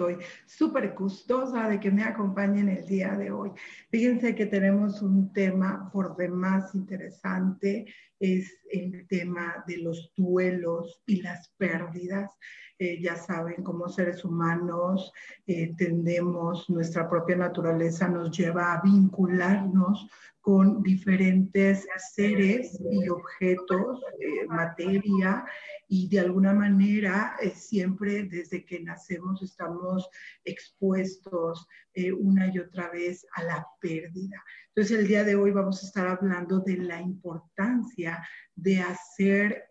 Estoy súper gustosa de que me acompañen el día de hoy. Fíjense que tenemos un tema por demás interesante, es el tema de los duelos y las pérdidas. Eh, ya saben, como seres humanos eh, tendemos, nuestra propia naturaleza nos lleva a vincularnos con diferentes seres y objetos, eh, materia, y de alguna manera eh, siempre desde que nacemos estamos expuestos eh, una y otra vez a la pérdida. Entonces el día de hoy vamos a estar hablando de la importancia de hacer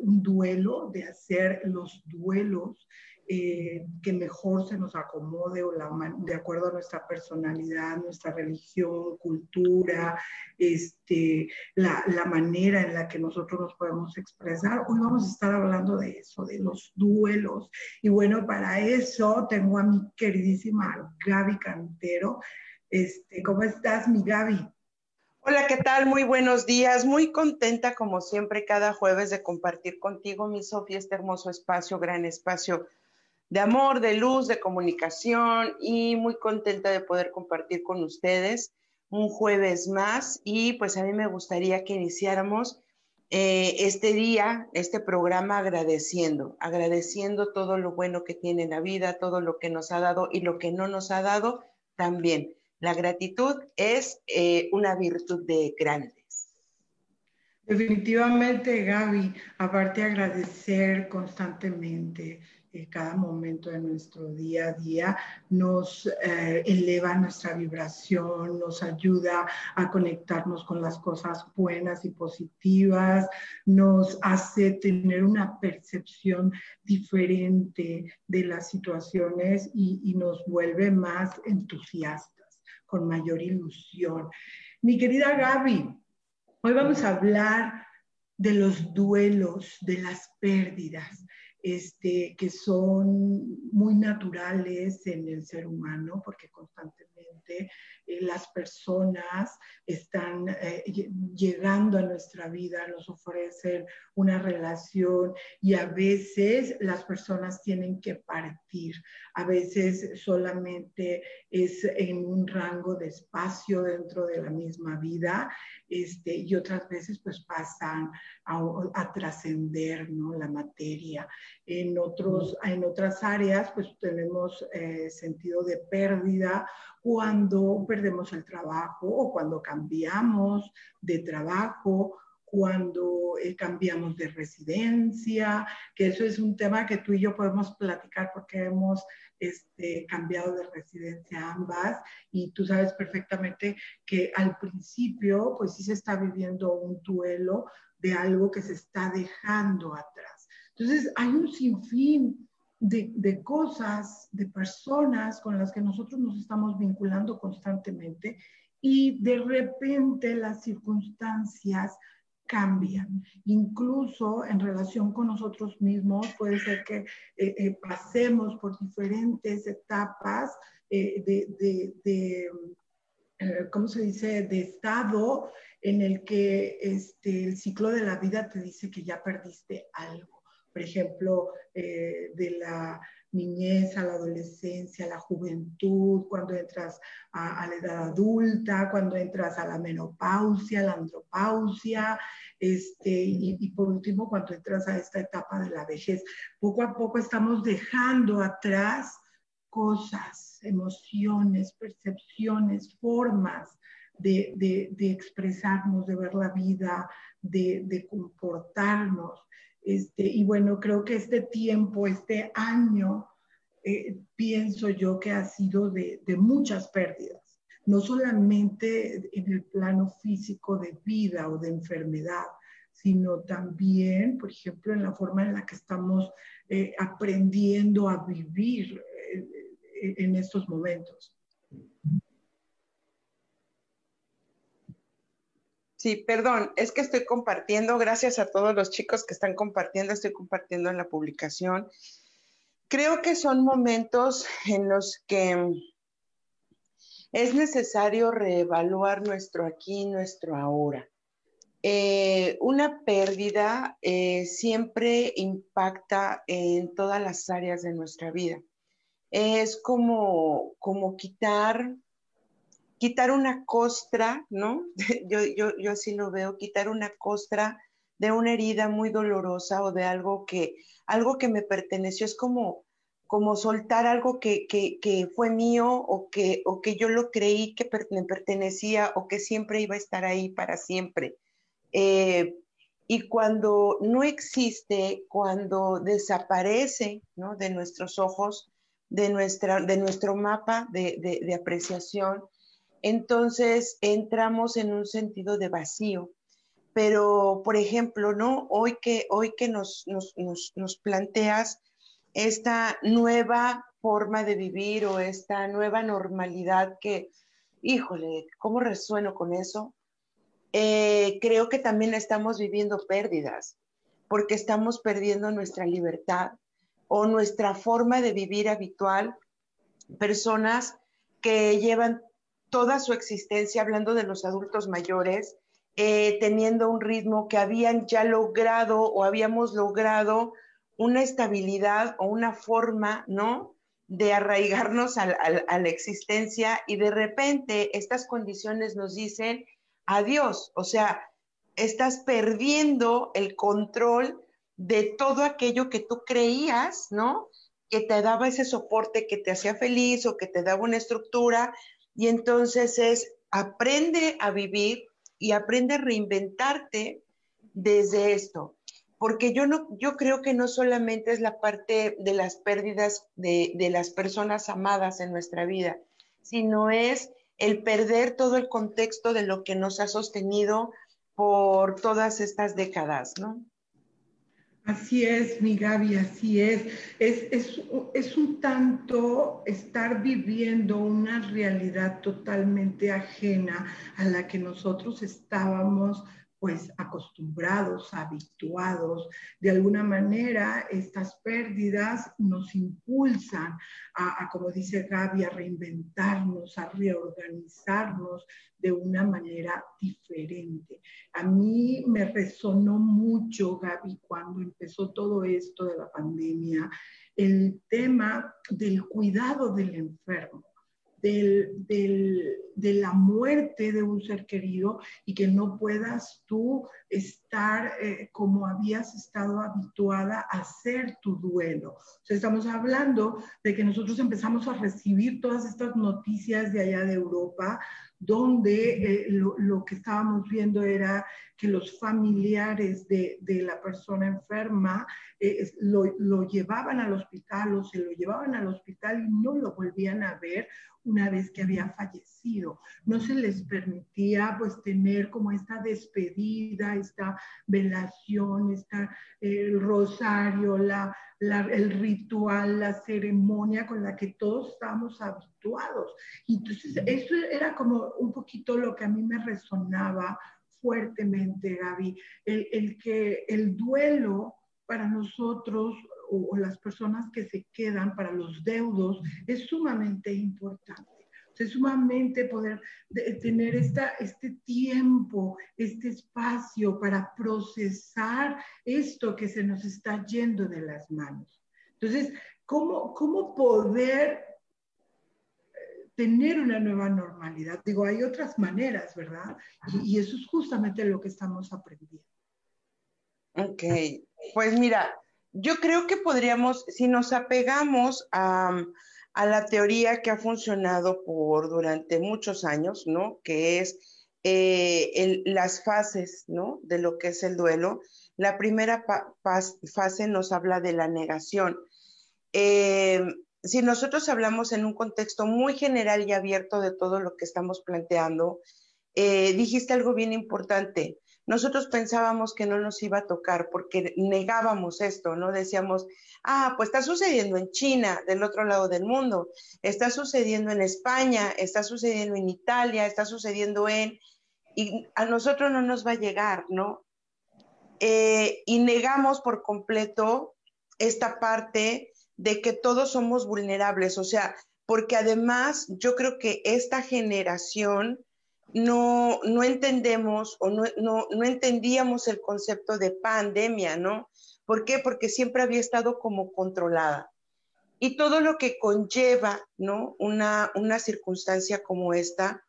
un duelo, de hacer los duelos eh, que mejor se nos acomode o de acuerdo a nuestra personalidad, nuestra religión, cultura, este, la, la, manera en la que nosotros nos podemos expresar. Hoy vamos a estar hablando de eso, de los duelos. Y bueno, para eso tengo a mi queridísima Gaby Cantero. Este, ¿Cómo estás, mi Gaby? Hola, ¿qué tal? Muy buenos días. Muy contenta, como siempre, cada jueves de compartir contigo, mi Sofía, este hermoso espacio, gran espacio de amor, de luz, de comunicación y muy contenta de poder compartir con ustedes un jueves más y pues a mí me gustaría que iniciáramos eh, este día, este programa agradeciendo, agradeciendo todo lo bueno que tiene la vida, todo lo que nos ha dado y lo que no nos ha dado también. La gratitud es eh, una virtud de grandes. Definitivamente, Gaby, aparte agradecer constantemente, cada momento de nuestro día a día nos eh, eleva nuestra vibración, nos ayuda a conectarnos con las cosas buenas y positivas, nos hace tener una percepción diferente de las situaciones y, y nos vuelve más entusiastas, con mayor ilusión. Mi querida Gaby, hoy vamos a hablar de los duelos, de las pérdidas este, que son muy naturales en el ser humano, porque constantemente eh, las personas están eh, llegando a nuestra vida, nos ofrecen una relación y a veces las personas tienen que partir, a veces solamente es en un rango de espacio dentro de la misma vida este, y otras veces pues pasan a, trascender ¿no? la materia. En, otros, en otras áreas, pues tenemos eh, sentido de pérdida cuando perdemos el trabajo o cuando cambiamos de trabajo cuando eh, cambiamos de residencia, que eso es un tema que tú y yo podemos platicar porque hemos este, cambiado de residencia ambas y tú sabes perfectamente que al principio pues sí se está viviendo un duelo de algo que se está dejando atrás. Entonces, hay un sinfín de, cosas, de personas con las que nosotros nos estamos vinculando constantemente y de repente las circunstancias cambian. Incluso en relación con nosotros mismos, puede ser que eh, eh, pasemos por diferentes etapas eh, de, ¿cómo se dice?, estado en el que este, el ciclo de la vida te dice que ya perdiste algo por ejemplo, eh, de la niñez a la adolescencia, a la juventud, cuando entras a, la edad adulta, cuando entras a la menopausia, la andropausia, este, y, y, por último, cuando entras a esta etapa de la vejez. Poco a poco estamos dejando atrás cosas, emociones, percepciones, formas de, expresarnos, de ver la vida, de, comportarnos. Este, y bueno, creo que este tiempo, este año, eh, pienso yo que ha sido de, muchas pérdidas, no solamente en el plano físico de vida o de enfermedad, sino también, por ejemplo, en la forma en la que estamos eh, aprendiendo a vivir eh, en estos momentos. Sí, perdón, es que estoy compartiendo, gracias a todos los chicos que están compartiendo, estoy compartiendo en la publicación. Creo que son momentos en los que es necesario reevaluar nuestro aquí, nuestro ahora. Eh, una pérdida eh, siempre impacta en todas las áreas de nuestra vida. Es como, como quitar quitar una costra, ¿no? Yo, yo, yo así lo veo, quitar una costra de una herida muy dolorosa o de algo que, algo que me perteneció, es como, como soltar algo que, que, que fue mío o que, o que yo lo creí que me pertenecía o que siempre iba a estar ahí para siempre. Eh, y cuando no existe, cuando desaparece ¿no? de nuestros ojos, de, nuestra, de nuestro mapa de, de, de apreciación, entonces entramos en un sentido de vacío. Pero, por ejemplo, ¿no? Hoy que, hoy que nos, nos, planteas esta nueva forma de vivir o esta nueva normalidad que, híjole, ¿cómo resueno con eso? Eh, creo que también estamos viviendo pérdidas, porque estamos perdiendo nuestra libertad o nuestra forma de vivir habitual. Personas que llevan toda su existencia, hablando de los adultos mayores, eh, teniendo un ritmo que habían ya logrado o habíamos logrado una estabilidad o una forma, ¿no? De arraigarnos a, la existencia y de repente estas condiciones nos dicen adiós, o sea, estás perdiendo el control de todo aquello que tú creías, ¿no? Que te daba ese soporte, que te hacía feliz o que te daba una estructura, y entonces es aprende a vivir y aprende a reinventarte desde esto. Porque yo, no, yo creo que no solamente es la parte de las pérdidas de, de las personas amadas en nuestra vida, sino es el perder todo el contexto de lo que nos ha sostenido por todas estas décadas, ¿no? Así es, mi Gaby, así es. Es, es. un tanto estar viviendo una realidad totalmente ajena a la que nosotros estábamos pues acostumbrados, habituados. De alguna manera, estas pérdidas nos impulsan a, como dice Gaby, a reinventarnos, a reorganizarnos de una manera diferente. A mí me resonó mucho, Gaby, cuando empezó todo esto de la pandemia, el tema del cuidado del enfermo de la muerte de un ser querido y que no puedas tú estar eh, como habías estado habituada a hacer tu duelo. O sea, estamos hablando de que nosotros empezamos a recibir todas estas noticias de allá de Europa, donde eh, lo, que estábamos viendo era que los familiares de, la persona enferma eh, lo, lo, llevaban al hospital o se lo llevaban al hospital y no lo volvían a ver una vez que había fallecido. No se les permitía pues tener como esta despedida, esta velación, esta, el rosario, la, el ritual, la ceremonia con la que todos estábamos habituados. Entonces eso era como un poquito lo que a mí me resonaba fuertemente, Gaby, el, el que el duelo para nosotros o, las personas que se quedan para los deudos es sumamente importante. es sumamente poder tener esta, este tiempo, este espacio para procesar esto que se nos está yendo de las manos. Entonces, ¿cómo, cómo poder tener una nueva normalidad? Digo, hay otras maneras, ¿verdad? Y, y eso es justamente lo que estamos aprendiendo. Ok, pues mira, yo creo que podríamos, si nos apegamos a, a la teoría que ha funcionado por durante muchos años, ¿no? Que es eh, las fases, ¿no? De lo que es el duelo. La primera fase nos habla de la negación. Eh, si nosotros hablamos en un contexto muy general y abierto de todo lo que estamos planteando, eh, dijiste algo bien importante. Nosotros pensábamos que no nos iba a tocar porque negábamos esto, ¿no? Decíamos, ah, pues está sucediendo en China, del otro lado del mundo, está sucediendo en España, está sucediendo en Italia, está sucediendo en... Y a nosotros no nos va a llegar, ¿no? Eh, y negamos por completo esta parte de que todos somos vulnerables, o sea, porque además yo creo que esta generación no, no entendemos o no, no, no entendíamos el concepto de pandemia, ¿no? ¿Por qué? Porque siempre había estado como controlada. Y todo lo que conlleva, ¿no? Una, una circunstancia como esta,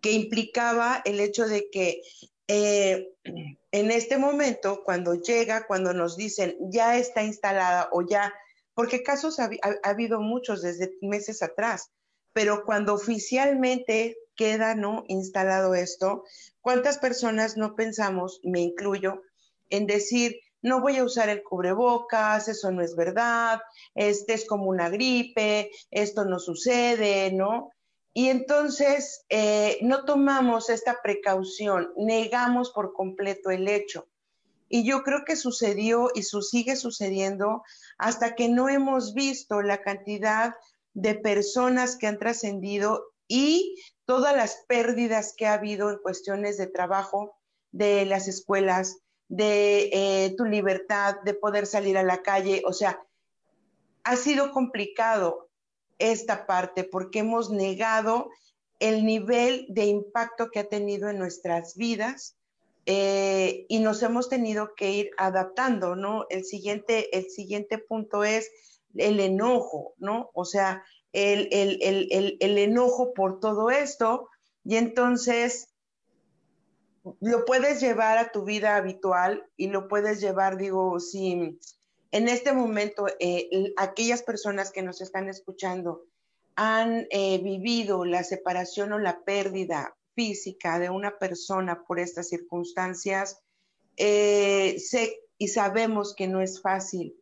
que implicaba el hecho de que eh, en este momento, cuando llega, cuando nos dicen ya está instalada o ya, porque casos ha, habido muchos desde meses atrás, pero cuando oficialmente queda no instalado esto, ¿cuántas personas no pensamos, me incluyo, en decir, no voy a usar el cubrebocas, eso no es verdad, este es como una gripe, esto no sucede, ¿no? Y entonces eh, no tomamos esta precaución, negamos por completo el hecho. Y yo creo que sucedió y su sigue sucediendo hasta que no hemos visto la cantidad de personas que han trascendido y todas las pérdidas que ha habido en cuestiones de trabajo, de las escuelas, de eh, tu libertad, de poder salir a la calle. O sea, ha sido complicado esta parte porque hemos negado el nivel de impacto que ha tenido en nuestras vidas eh, y nos hemos tenido que ir adaptando, ¿no? El siguiente, el siguiente punto es el enojo, ¿no? O sea, el, el enojo por todo esto y entonces lo puedes llevar a tu vida habitual y lo puedes llevar, digo, si en este momento eh, aquellas personas que nos están escuchando han eh, vivido la separación o la pérdida física de una persona por estas circunstancias, eh, sé y sabemos que no es fácil,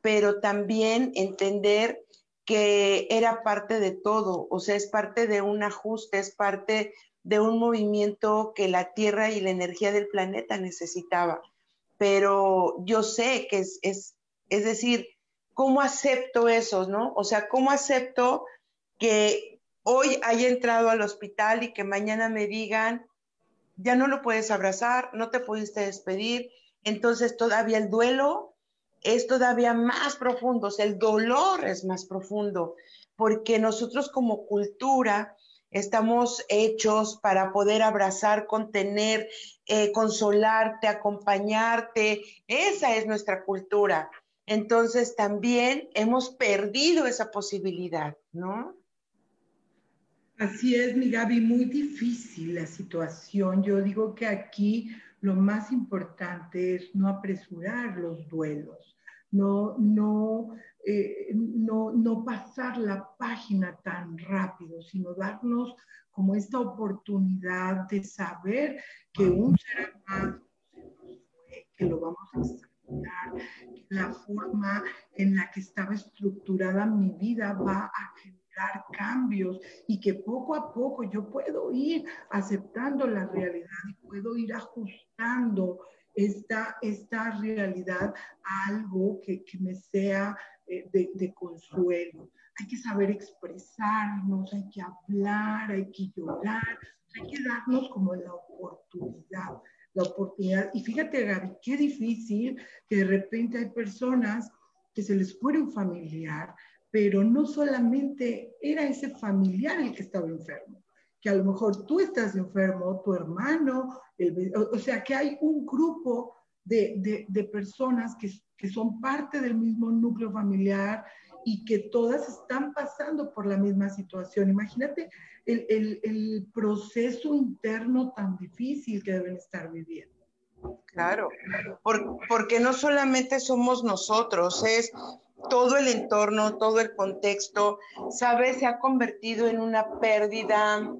pero también entender que era parte de todo, o sea, es parte de un ajuste, es parte de un movimiento que la Tierra y la energía del planeta necesitaba. Pero yo sé que es, es, es decir, ¿cómo acepto eso, no? O sea, ¿cómo acepto que hoy haya entrado al hospital y que mañana me digan, ya no lo puedes abrazar, no te pudiste despedir? Entonces todavía el duelo es todavía más profundo, o el dolor es más profundo, porque nosotros como cultura Estamos hechos para poder abrazar, contener, eh, consolarte, acompañarte. Esa es nuestra cultura. Entonces también hemos perdido esa posibilidad, ¿no? Así es, mi Gaby, muy difícil la situación. Yo digo que aquí lo más importante es no apresurar los duelos, no, no eh, no, no pasar la página tan rápido, sino darnos como esta oportunidad de saber que un ser amado que lo vamos a examinar, que la forma en la que estaba estructurada mi vida va a generar cambios y que poco a poco yo puedo ir aceptando la realidad y puedo ir ajustando esta, esta realidad a algo que, que me sea eh, de, consuelo. Hay que saber expresarnos, hay que hablar, hay que llorar, hay que darnos como la oportunidad, la oportunidad. Y fíjate, Gaby, qué difícil que de repente hay personas que se les muere un familiar, pero no solamente era ese familiar el que estaba enfermo, que a lo mejor tú estás enfermo, tu hermano, o, sea, que hay un grupo de, de personas que que son parte del mismo núcleo familiar y que todas están pasando por la misma situación. Imagínate el, el, el proceso interno tan difícil que deben estar viviendo. Claro, porque no solamente somos nosotros, es todo el entorno, todo el contexto, ¿sabes? Se ha convertido en una pérdida,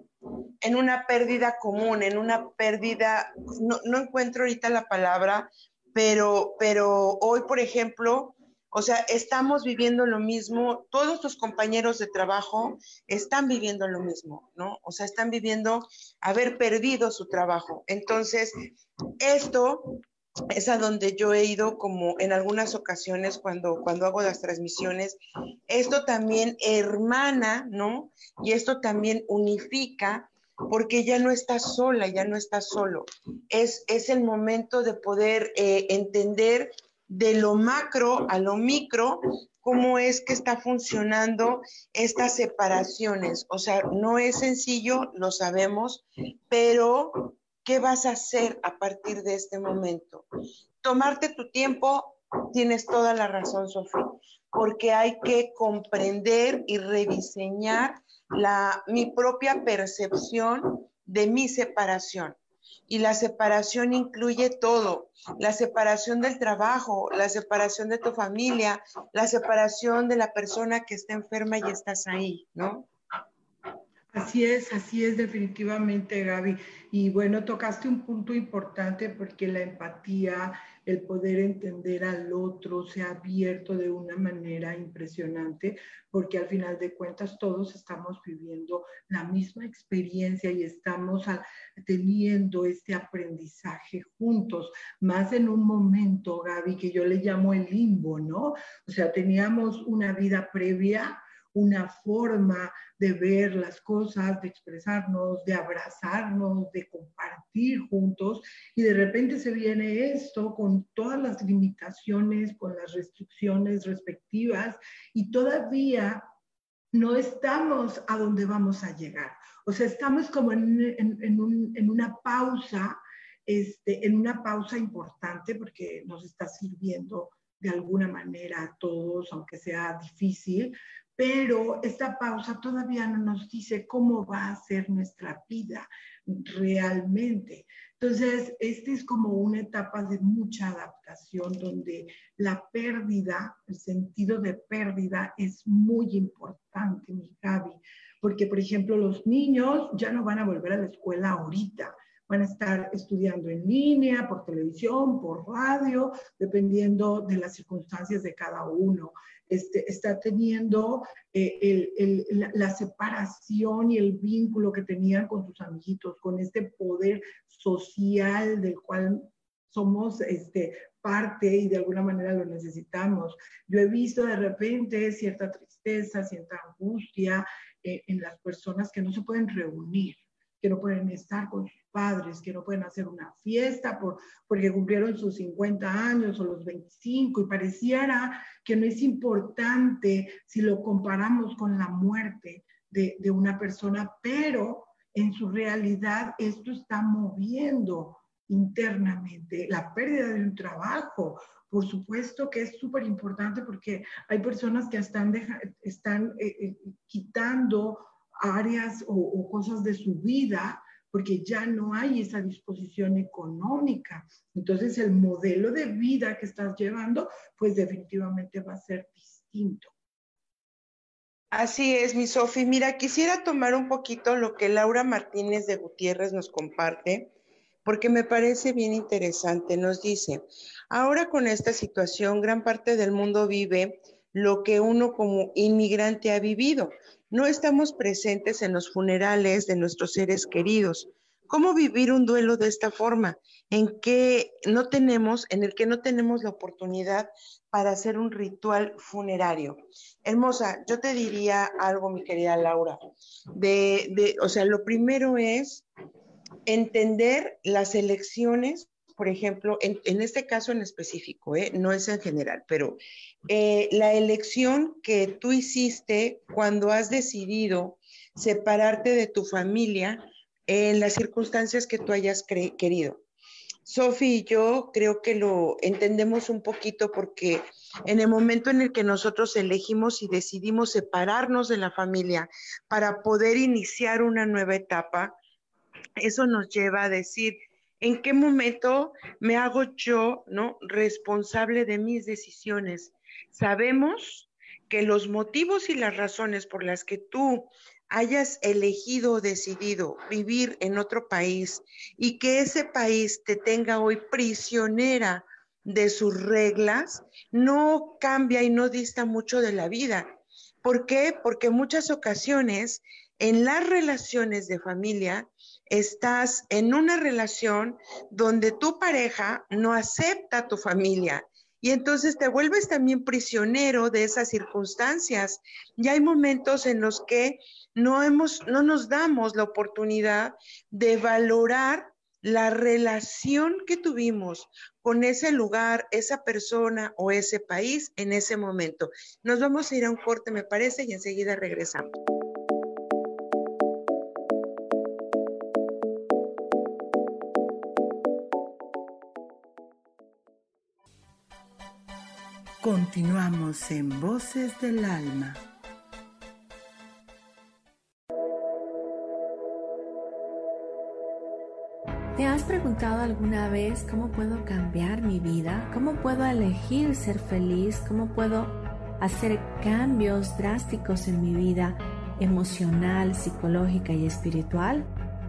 en una pérdida común, en una pérdida, no, no encuentro ahorita la palabra, pero, pero hoy, por ejemplo, o sea, estamos viviendo lo mismo, todos tus compañeros de trabajo están viviendo lo mismo, ¿no? O sea, están viviendo haber perdido su trabajo. Entonces, esto es a donde yo he ido como en algunas ocasiones cuando, cuando hago las transmisiones. Esto también hermana, ¿no? Y esto también unifica porque ya no estás sola, ya no estás solo. Es, es el momento de poder eh, entender de lo macro a lo micro cómo es que está funcionando estas separaciones. O sea, no es sencillo, lo sabemos, pero ¿qué vas a hacer a partir de este momento? Tomarte tu tiempo, tienes toda la razón, Sofía, porque hay que comprender y rediseñar la, mi propia percepción de mi separación. Y la separación incluye todo, la separación del trabajo, la separación de tu familia, la separación de la persona que está enferma y estás ahí, ¿no? Así es, así es definitivamente, Gaby. Y bueno, tocaste un punto importante porque la empatía, el poder entender al otro se ha abierto de una manera impresionante porque al final de cuentas todos estamos viviendo la misma experiencia y estamos teniendo este aprendizaje juntos, más en un momento, Gaby, que yo le llamo el limbo, ¿no? O sea, teníamos una vida previa una forma de ver las cosas, de expresarnos, de abrazarnos, de compartir juntos y de repente se viene esto con todas las limitaciones, con las restricciones respectivas y todavía no estamos a donde vamos a llegar. O sea, estamos como en, una pausa, este, en una pausa importante porque nos está sirviendo de alguna manera a todos, aunque sea difícil, pero esta pausa todavía no nos dice cómo va a ser nuestra vida realmente. Entonces, esta es como una etapa de mucha adaptación donde la pérdida, el sentido de pérdida es muy importante, mi Gaby, porque, por ejemplo, los niños ya no van a volver a la escuela ahorita, van a estar estudiando en línea, por televisión, por radio, dependiendo de las circunstancias de cada uno. Este, está teniendo eh, la, separación y el vínculo que tenían con sus amiguitos, con este poder social del cual somos este, parte y de alguna manera lo necesitamos. Yo he visto de repente cierta tristeza, cierta angustia eh, en las personas que no se pueden reunir que no pueden estar con sus padres, que no pueden hacer una fiesta por, porque cumplieron sus 50 años o los 25 y pareciera que no es importante si lo comparamos con la muerte de, de una persona, pero en su realidad esto está moviendo internamente la pérdida de un trabajo. Por supuesto que es súper importante porque hay personas que están, están eh, eh, quitando áreas o, cosas de su vida porque ya no hay esa disposición económica. Entonces el modelo de vida que estás llevando, pues definitivamente va a ser distinto. Así es, mi Sofi. Mira, quisiera tomar un poquito lo que Laura Martínez de Gutiérrez nos comparte, porque me parece bien interesante. Nos dice, ahora con esta situación, gran parte del mundo vive lo que uno como inmigrante ha vivido, no estamos presentes en los funerales de nuestros seres queridos. ¿Cómo vivir un duelo de esta forma? En que no tenemos, en el que no tenemos la oportunidad para hacer un ritual funerario. Hermosa, yo te diría algo, mi querida Laura. De, o sea, lo primero es entender las elecciones por ejemplo, en, este caso en específico, ¿eh? no es en general, pero eh, la elección que tú hiciste cuando has decidido separarte de tu familia en las circunstancias que tú hayas querido. Sofi y yo creo que lo entendemos un poquito porque en el momento en el que nosotros elegimos y decidimos separarnos de la familia para poder iniciar una nueva etapa, eso nos lleva a decir, ¿En qué momento me hago yo, ¿no? Responsable de mis decisiones. Sabemos que los motivos y las razones por las que tú hayas elegido o decidido vivir en otro país y que ese país te tenga hoy prisionera de sus reglas, no cambia y no dista mucho de la vida. ¿Por qué? Porque muchas ocasiones en las relaciones de familia estás en una relación donde tu pareja no acepta a tu familia y entonces te vuelves también prisionero de esas circunstancias. Y hay momentos en los que no, hemos, no nos damos la oportunidad de valorar la relación que tuvimos con ese lugar, esa persona o ese país en ese momento. Nos vamos a ir a un corte, me parece, y enseguida regresamos. Continuamos en Voces del Alma. ¿Te has preguntado alguna vez cómo puedo cambiar mi vida? ¿Cómo puedo elegir ser feliz? ¿Cómo puedo hacer cambios drásticos en mi vida emocional, psicológica y espiritual?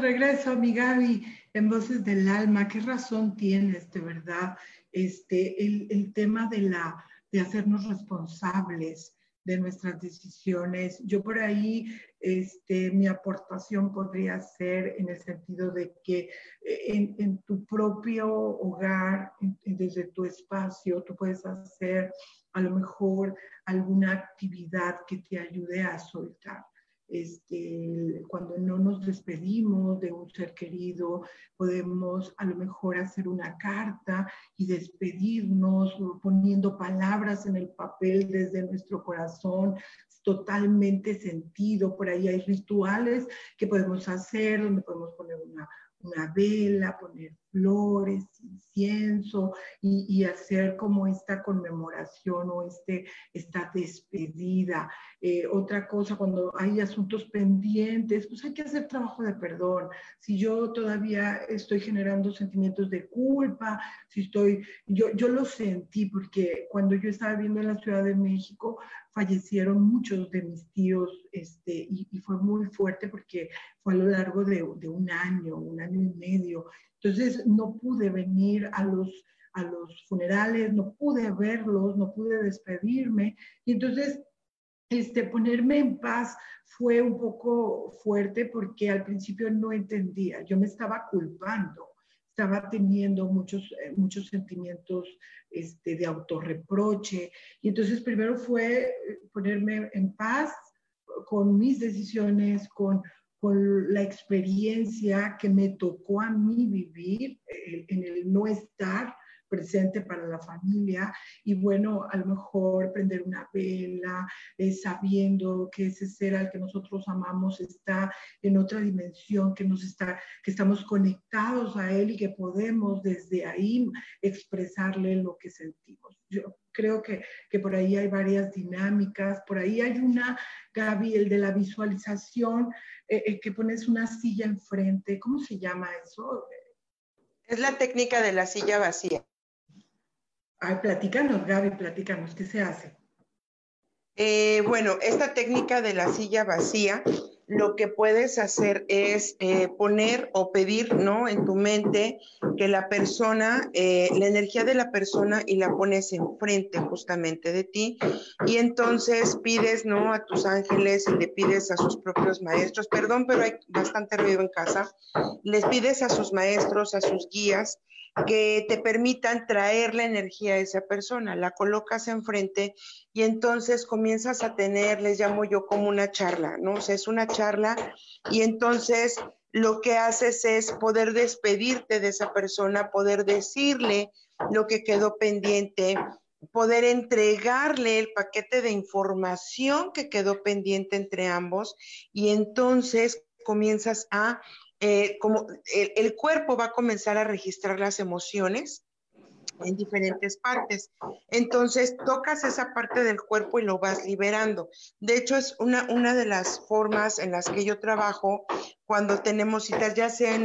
Regreso, mi Gaby, en Voces del Alma. ¿Qué razón tienes, de verdad? Este, el, el tema de, la, de hacernos responsables de nuestras decisiones. Yo por ahí, este, mi aportación podría ser en el sentido de que eh, en, en tu propio hogar, desde tu espacio, tú puedes hacer a lo mejor alguna actividad que te ayude a soltar este, cuando no nos despedimos de un ser querido, podemos a lo mejor hacer una carta y despedirnos poniendo palabras en el papel desde nuestro corazón, totalmente sentido. Por ahí hay rituales que podemos hacer, donde podemos poner una, una vela, poner flores, incienso y, hacer como esta conmemoración o este, esta despedida. Eh, otra cosa, cuando hay asuntos pendientes, pues hay que hacer trabajo de perdón. Si yo todavía estoy generando sentimientos de culpa, si estoy, yo, yo lo sentí porque cuando yo estaba viviendo en la Ciudad de México, fallecieron muchos de mis tíos este, y, fue muy fuerte porque fue a lo largo de, de un año, un año y medio. Entonces no pude venir a los, a los funerales, no pude verlos, no pude despedirme. Y entonces este, ponerme en paz fue un poco fuerte porque al principio no entendía, yo me estaba culpando, estaba teniendo muchos, eh, muchos sentimientos este, de autorreproche. Y entonces primero fue ponerme en paz con mis decisiones, con con la experiencia que me tocó a mí vivir eh, en el no estar presente para la familia y bueno, a lo mejor prender una vela, eh, sabiendo que ese ser al que nosotros amamos está en otra dimensión, que nos está, que estamos conectados a él y que podemos desde ahí expresarle lo que sentimos. Yo creo que, que por ahí hay varias dinámicas, por ahí hay una, Gaby, el de la visualización, eh, que pones una silla enfrente, ¿cómo se llama eso? Es la técnica de la silla vacía. Ay, platícanos, Gaby, platícanos, ¿qué se hace? Eh, bueno, esta técnica de la silla vacía, lo que puedes hacer es eh, poner o pedir, ¿no? En tu mente que la persona, eh, la energía de la persona y la pones enfrente justamente de ti y entonces pides, ¿no? A tus ángeles y le pides a sus propios maestros, perdón, pero hay bastante ruido en casa, les pides a sus maestros, a sus guías, que te permitan traer la energía a esa persona. La colocas enfrente y entonces comienzas a tener, les llamo yo como una charla, ¿no? O sea, es una charla y entonces lo que haces es poder despedirte de esa persona, poder decirle lo que quedó pendiente, poder entregarle el paquete de información que quedó pendiente entre ambos y entonces comienzas a eh, como el, cuerpo va a comenzar a registrar las emociones en diferentes partes. Entonces, tocas esa parte del cuerpo y lo vas liberando. De hecho, es una, una de las formas en las que yo trabajo cuando tenemos citas, ya sea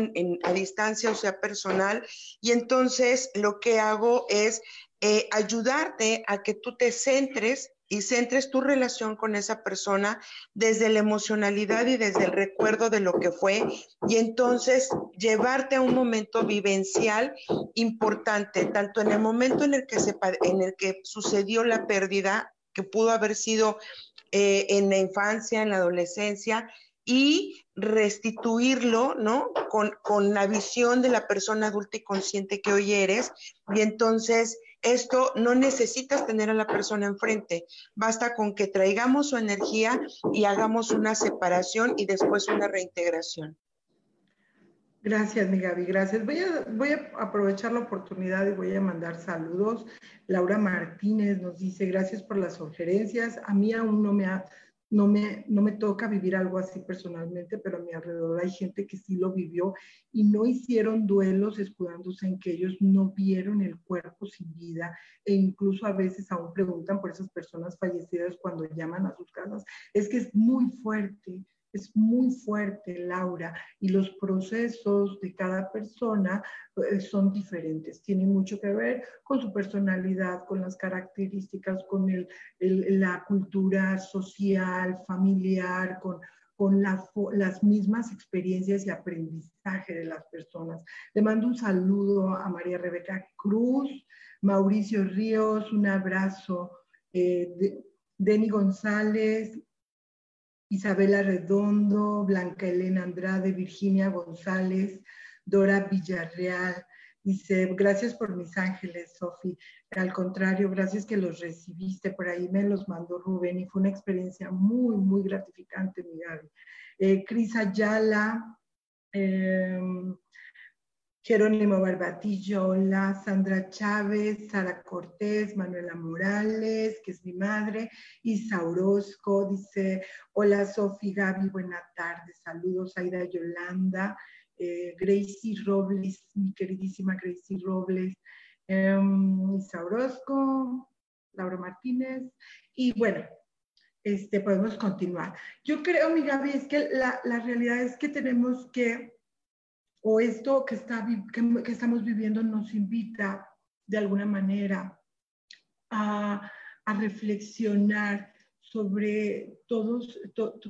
a distancia o sea personal. Y entonces, lo que hago es eh, ayudarte a que tú te centres y centres tu relación con esa persona desde la emocionalidad y desde el recuerdo de lo que fue y entonces llevarte a un momento vivencial importante, tanto en el momento en el que, se, en el que sucedió la pérdida, que pudo haber sido eh, en la infancia, en la adolescencia, y restituirlo, ¿no? Con, con la visión de la persona adulta y consciente que hoy eres, y entonces esto no necesitas tener a la persona enfrente, basta con que traigamos su energía y hagamos una separación y después una reintegración. Gracias, mi Gaby, gracias. Voy a, voy a aprovechar la oportunidad y voy a mandar saludos. Laura Martínez nos dice, gracias por las sugerencias. A mí aún no me ha no me, no me toca vivir algo así personalmente, pero a mi alrededor hay gente que sí lo vivió y no hicieron duelos escudándose en que ellos no vieron el cuerpo sin vida e incluso a veces aún preguntan por esas personas fallecidas cuando llaman a sus casas. Es que es muy fuerte es muy fuerte, Laura, y los procesos de cada persona eh, son diferentes. Tienen mucho que ver con su personalidad, con las características, con el, la cultura social, familiar, con, con las mismas experiencias y aprendizaje de las personas. Le mando un saludo a María Rebeca Cruz, Mauricio Ríos, un abrazo. Eh, de, Denny González, Isabela Redondo, Blanca Elena Andrade, Virginia González, Dora Villarreal. Dice, gracias por mis ángeles, Sofi. Al contrario, gracias que los recibiste. Por ahí me los mandó Rubén y fue una experiencia muy, muy gratificante, mi Gaby. Eh, Cris Ayala, eh, Jerónimo Barbatillo, hola, Sandra Chávez, Sara Cortés, Manuela Morales, que es mi madre, Isa Orozco, dice, hola Sofi, Gaby, buena tarde, saludos, Aida Yolanda, eh, Gracie Robles, mi queridísima Gracie Robles, eh, Isa Orozco, Laura Martínez, y bueno, este, podemos continuar. Yo creo, mi Gaby, es que la, la realidad es que tenemos que o esto que, está, que, estamos viviendo nos invita de alguna manera a, reflexionar sobre todos,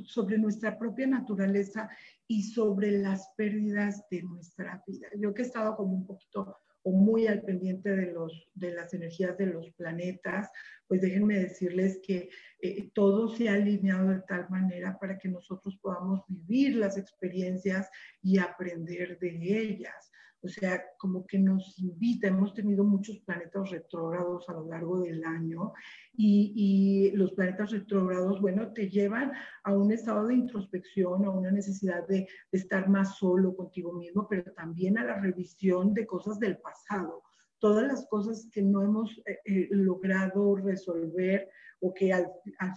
sobre nuestra propia naturaleza y sobre las pérdidas de nuestra vida. Yo que he estado como un poquito o muy al pendiente de, los, de las energías de los planetas, pues déjenme decirles que eh, todo se ha alineado de tal manera para que nosotros podamos vivir las experiencias y aprender de ellas. O sea, como que nos invita, hemos tenido muchos planetas retrógrados a lo largo del año y, los planetas retrógrados, bueno, te llevan a un estado de introspección, a una necesidad de, estar más solo contigo mismo, pero también a la revisión de cosas del pasado. Todas las cosas que no hemos eh, eh, logrado resolver o que al,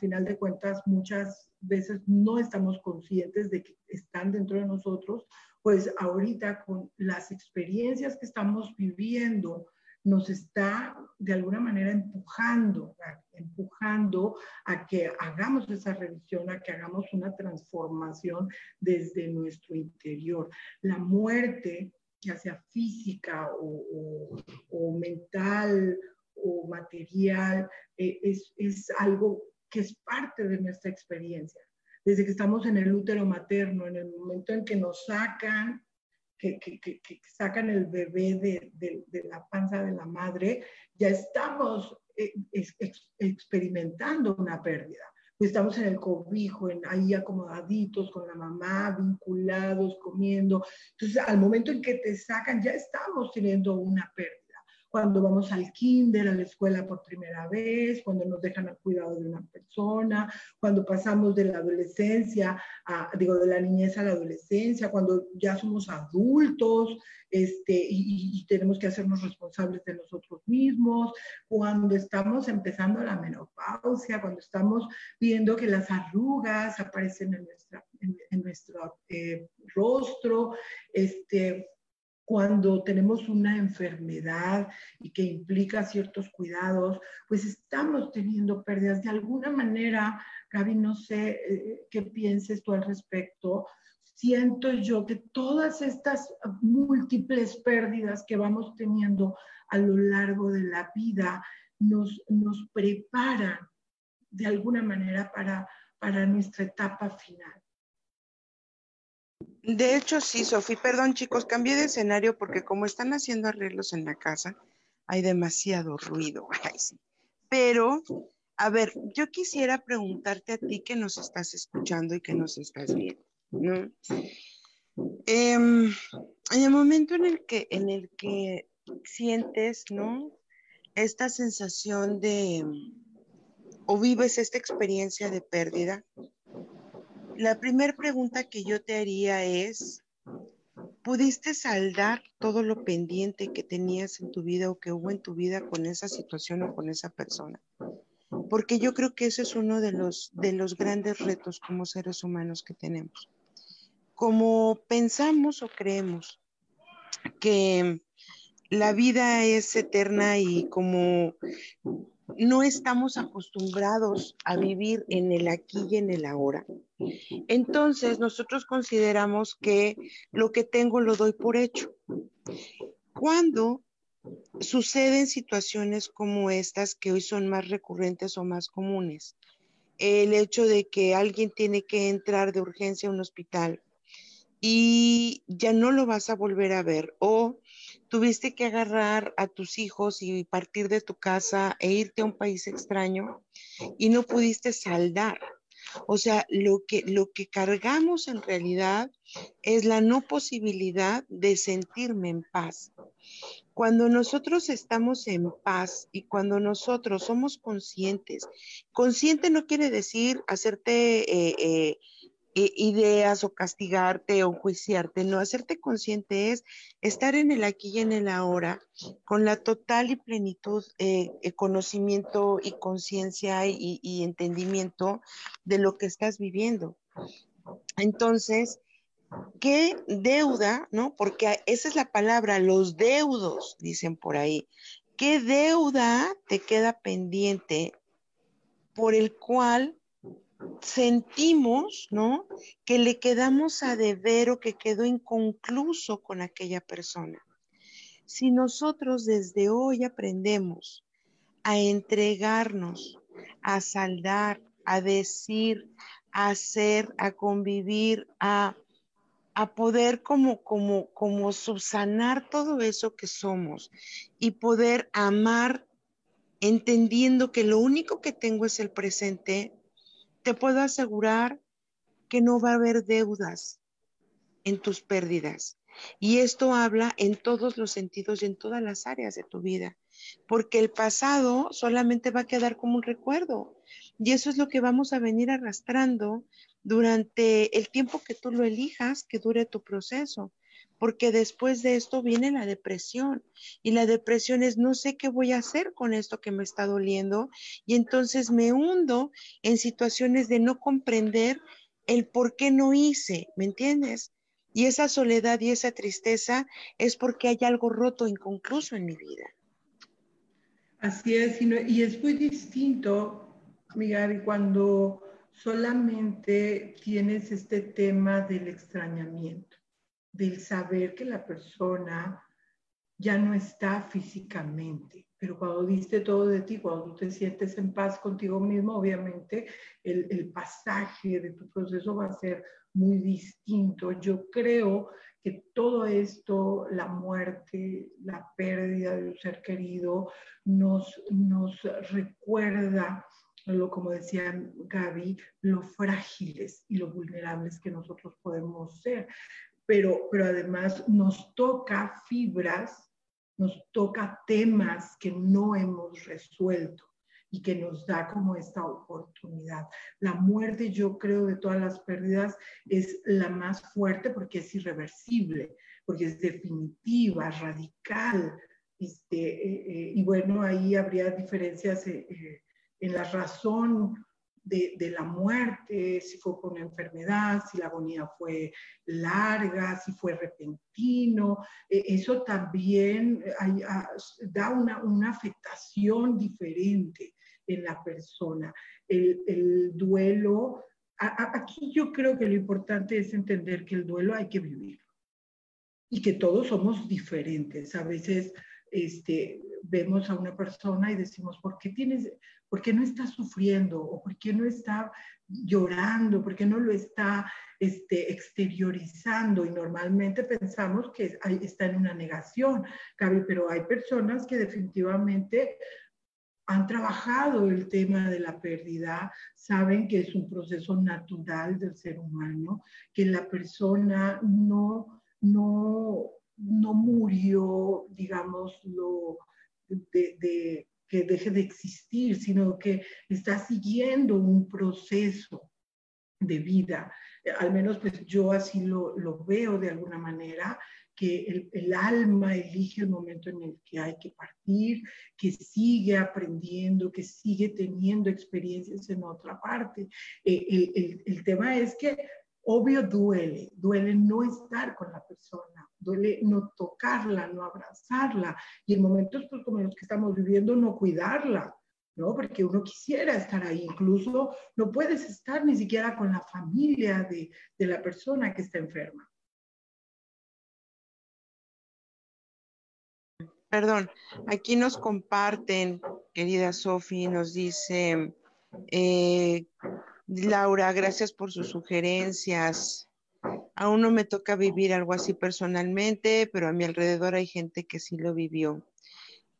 final de cuentas muchas veces no estamos conscientes de que están dentro de nosotros, pues ahorita con las experiencias que estamos viviendo, nos está de alguna manera empujando, empujando a que hagamos esa revisión, a que hagamos una transformación desde nuestro interior. La muerte ya sea física o, mental o material, eh, es algo que es parte de nuestra experiencia. Desde que estamos en el útero materno, en el momento en que nos sacan, que, que, que, sacan el bebé de, de, de, la panza de la madre, ya estamos eh, experimentando una pérdida estamos en el cobijo, en, ahí acomodaditos con la mamá, vinculados, comiendo. Entonces, al momento en que te sacan, ya estamos teniendo una pérdida cuando vamos al kinder, a la escuela por primera vez, cuando nos dejan al cuidado de una persona, cuando pasamos de la adolescencia, a, digo, de la niñez a la adolescencia, cuando ya somos adultos este, y, y tenemos que hacernos responsables de nosotros mismos, cuando estamos empezando la menopausia, cuando estamos viendo que las arrugas aparecen en, nuestra, en, en nuestro eh, rostro, este, cuando tenemos una enfermedad y que implica ciertos cuidados, pues estamos teniendo pérdidas. De alguna manera, Gaby, no sé eh, qué pienses tú al respecto. Siento yo que todas estas múltiples pérdidas que vamos teniendo a lo largo de la vida nos, nos preparan de alguna manera para, para nuestra etapa final. De hecho, sí, Sofi, perdón chicos, cambié de escenario porque como están haciendo arreglos en la casa, hay demasiado ruido. Pero, a ver, yo quisiera preguntarte a ti que nos estás escuchando y que nos estás viendo, ¿no? Eh, en el momento en el que, en el que sientes, ¿no? Esta sensación de, o vives esta experiencia de pérdida, la primera pregunta que yo te haría es, ¿pudiste saldar todo lo pendiente que tenías en tu vida o que hubo en tu vida con esa situación o con esa persona? Porque yo creo que ese es uno de los, de los grandes retos como seres humanos que tenemos. Como pensamos o creemos que la vida es eterna y como no estamos acostumbrados a vivir en el aquí y en el ahora. Entonces, nosotros consideramos que lo que tengo lo doy por hecho. Cuando suceden situaciones como estas que hoy son más recurrentes o más comunes, el hecho de que alguien tiene que entrar de urgencia a un hospital y ya no lo vas a volver a ver o tuviste que agarrar a tus hijos y partir de tu casa e irte a un país extraño y no pudiste saldar. O sea, lo que, lo que cargamos en realidad es la no posibilidad de sentirme en paz. Cuando nosotros estamos en paz y cuando nosotros somos conscientes, consciente no quiere decir hacerte... Eh, eh, ideas o castigarte o juiciarte, no, hacerte consciente es estar en el aquí y en el ahora con la total y plenitud, eh, conocimiento y conciencia y, y entendimiento de lo que estás viviendo. Entonces, ¿qué deuda, no? Porque esa es la palabra, los deudos, dicen por ahí. ¿Qué deuda te queda pendiente por el cual sentimos, ¿no? Que le quedamos a deber o que quedó inconcluso con aquella persona. Si nosotros desde hoy aprendemos a entregarnos, a saldar, a decir, a hacer, a convivir, a, a poder como, como, como subsanar todo eso que somos y poder amar entendiendo que lo único que tengo es el presente, te puedo asegurar que no va a haber deudas en tus pérdidas. Y esto habla en todos los sentidos y en todas las áreas de tu vida, porque el pasado solamente va a quedar como un recuerdo. Y eso es lo que vamos a venir arrastrando durante el tiempo que tú lo elijas, que dure tu proceso porque después de esto viene la depresión y la depresión es no sé qué voy a hacer con esto que me está doliendo y entonces me hundo en situaciones de no comprender el por qué no hice, ¿me entiendes? Y esa soledad y esa tristeza es porque hay algo roto, inconcluso en mi vida. Así es, y, es muy distinto, mi cuando solamente tienes este tema del extrañamiento del saber que la persona ya no está físicamente, pero cuando diste todo de ti, cuando tú te sientes en paz contigo mismo, obviamente el, el, pasaje de tu proceso va a ser muy distinto. Yo creo que todo esto, la muerte, la pérdida de un ser querido, nos, nos recuerda lo como decía Gaby, lo frágiles y lo vulnerables que nosotros podemos ser pero, pero además nos toca fibras, nos toca temas que no hemos resuelto y que nos da como esta oportunidad. La muerte, yo creo, de todas las pérdidas es la más fuerte porque es irreversible, porque es definitiva, radical. Este, eh, eh, y bueno, ahí habría diferencias eh, en la razón de, la muerte, si fue por una enfermedad, si la agonía fue larga, si fue repentino. E, eso también ah, da una, una, afectación diferente en la persona. El, el duelo, aquí yo creo que lo importante es entender que el duelo hay que vivirlo y que todos somos diferentes. A veces este, vemos a una persona y decimos, ¿por qué tienes, por qué no está sufriendo? ¿O por qué no está llorando? ¿Por qué no lo está este, exteriorizando? Y normalmente pensamos que está en una negación, pero hay personas que definitivamente han trabajado el tema de la pérdida, saben que es un proceso natural del ser humano, que la persona no, no, no murió, digamos, lo, de, que deje de existir, sino que está siguiendo un proceso de vida. Al menos pues yo así lo, veo de alguna manera, que el, alma elige el momento en el que hay que partir, que sigue aprendiendo, que sigue teniendo experiencias en otra parte. Eh, el, el tema es que obvio duele, duele no estar con la persona, duele no tocarla, no abrazarla y en momentos pues, como los que estamos viviendo no cuidarla, ¿no? Porque uno quisiera estar ahí, incluso no puedes estar ni siquiera con la familia de, de la persona que está enferma. Perdón, aquí nos comparten, querida Sofi, nos dice, eh, Laura, gracias por sus sugerencias. Aún no me toca vivir algo así personalmente, pero a mi alrededor hay gente que sí lo vivió.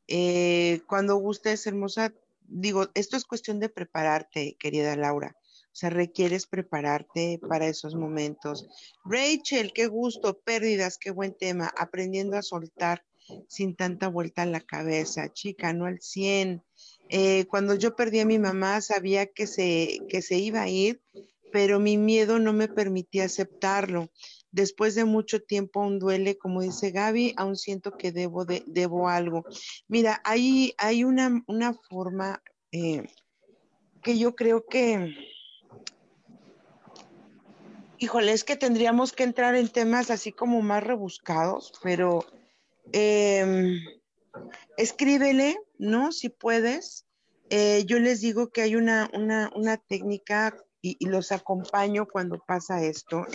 Eh, cuando gustes, hermosa, digo, esto es cuestión de prepararte, querida Laura. O sea, requieres prepararte para esos momentos. Rachel, qué gusto, pérdidas, qué buen tema. Aprendiendo a soltar sin tanta vuelta en la cabeza. Chica, no al 100. Eh, cuando yo perdí a mi mamá, sabía que se, que se iba a ir, pero mi miedo no me permitía aceptarlo. Después de mucho tiempo aún duele, como dice Gaby, aún siento que debo, de, debo algo. Mira, hay, hay una, una forma eh, que yo creo que, híjole, es que tendríamos que entrar en temas así como más rebuscados, pero em, escríbele, ¿no? Si puedes. Eh, yo les digo que hay una, una, una técnica y, los acompaño cuando pasa esto.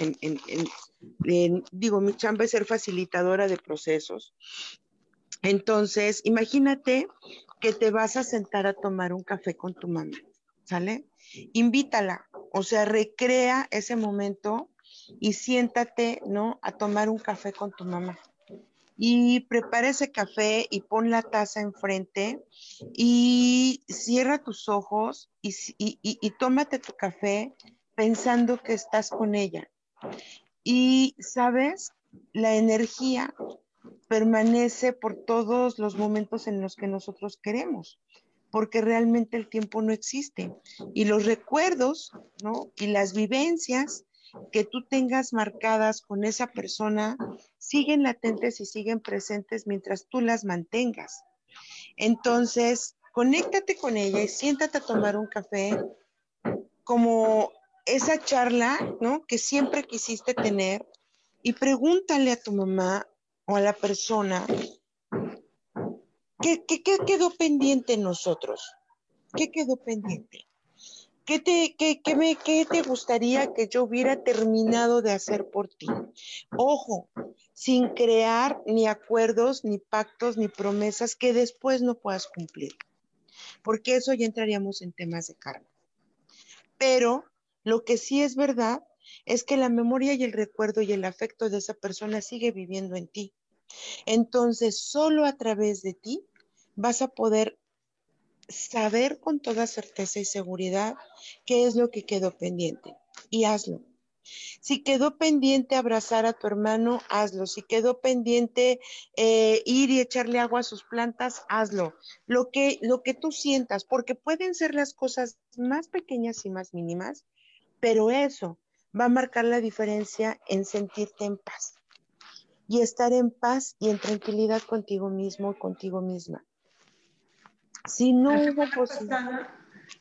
Digo, mi chamba es ser facilitadora de procesos. Entonces, imagínate que te vas a sentar a tomar un café con tu mamá, ¿sale? Invítala, o sea, recrea ese momento y siéntate, ¿no? A tomar un café con tu mamá y prepara ese café y pon la taza enfrente y cierra tus ojos y, y, tómate tu café pensando que estás con ella. Y, ¿sabes? la energía permanece por todos los momentos en los que nosotros queremos, porque realmente el tiempo no existe. Y los recuerdos, ¿no? Y las vivencias que tú tengas marcadas con esa persona siguen latentes y siguen presentes mientras tú las mantengas. Entonces, conéctate con ella y siéntate a tomar un café como esa charla, ¿no? Que siempre quisiste tener y pregúntale a tu mamá o a la persona ¿qué, qué, qué quedó pendiente en nosotros? ¿Qué quedó pendiente? ¿Qué te, qué, qué, me, ¿Qué te gustaría que yo hubiera terminado de hacer por ti? Ojo, sin crear ni acuerdos, ni pactos, ni promesas que después no puedas cumplir, porque eso ya entraríamos en temas de karma. Pero lo que sí es verdad es que la memoria y el recuerdo y el afecto de esa persona sigue viviendo en ti. Entonces, solo a través de ti vas a poder saber con toda certeza y seguridad qué es lo que quedó pendiente y hazlo. Si quedó pendiente abrazar a tu hermano, hazlo. Si quedó pendiente eh, ir y echarle agua a sus plantas, hazlo. Lo que, lo que tú sientas, porque pueden ser las cosas más pequeñas y más mínimas, pero eso va a marcar la diferencia en sentirte en paz y estar en paz y en tranquilidad contigo mismo y contigo misma. Si no hubo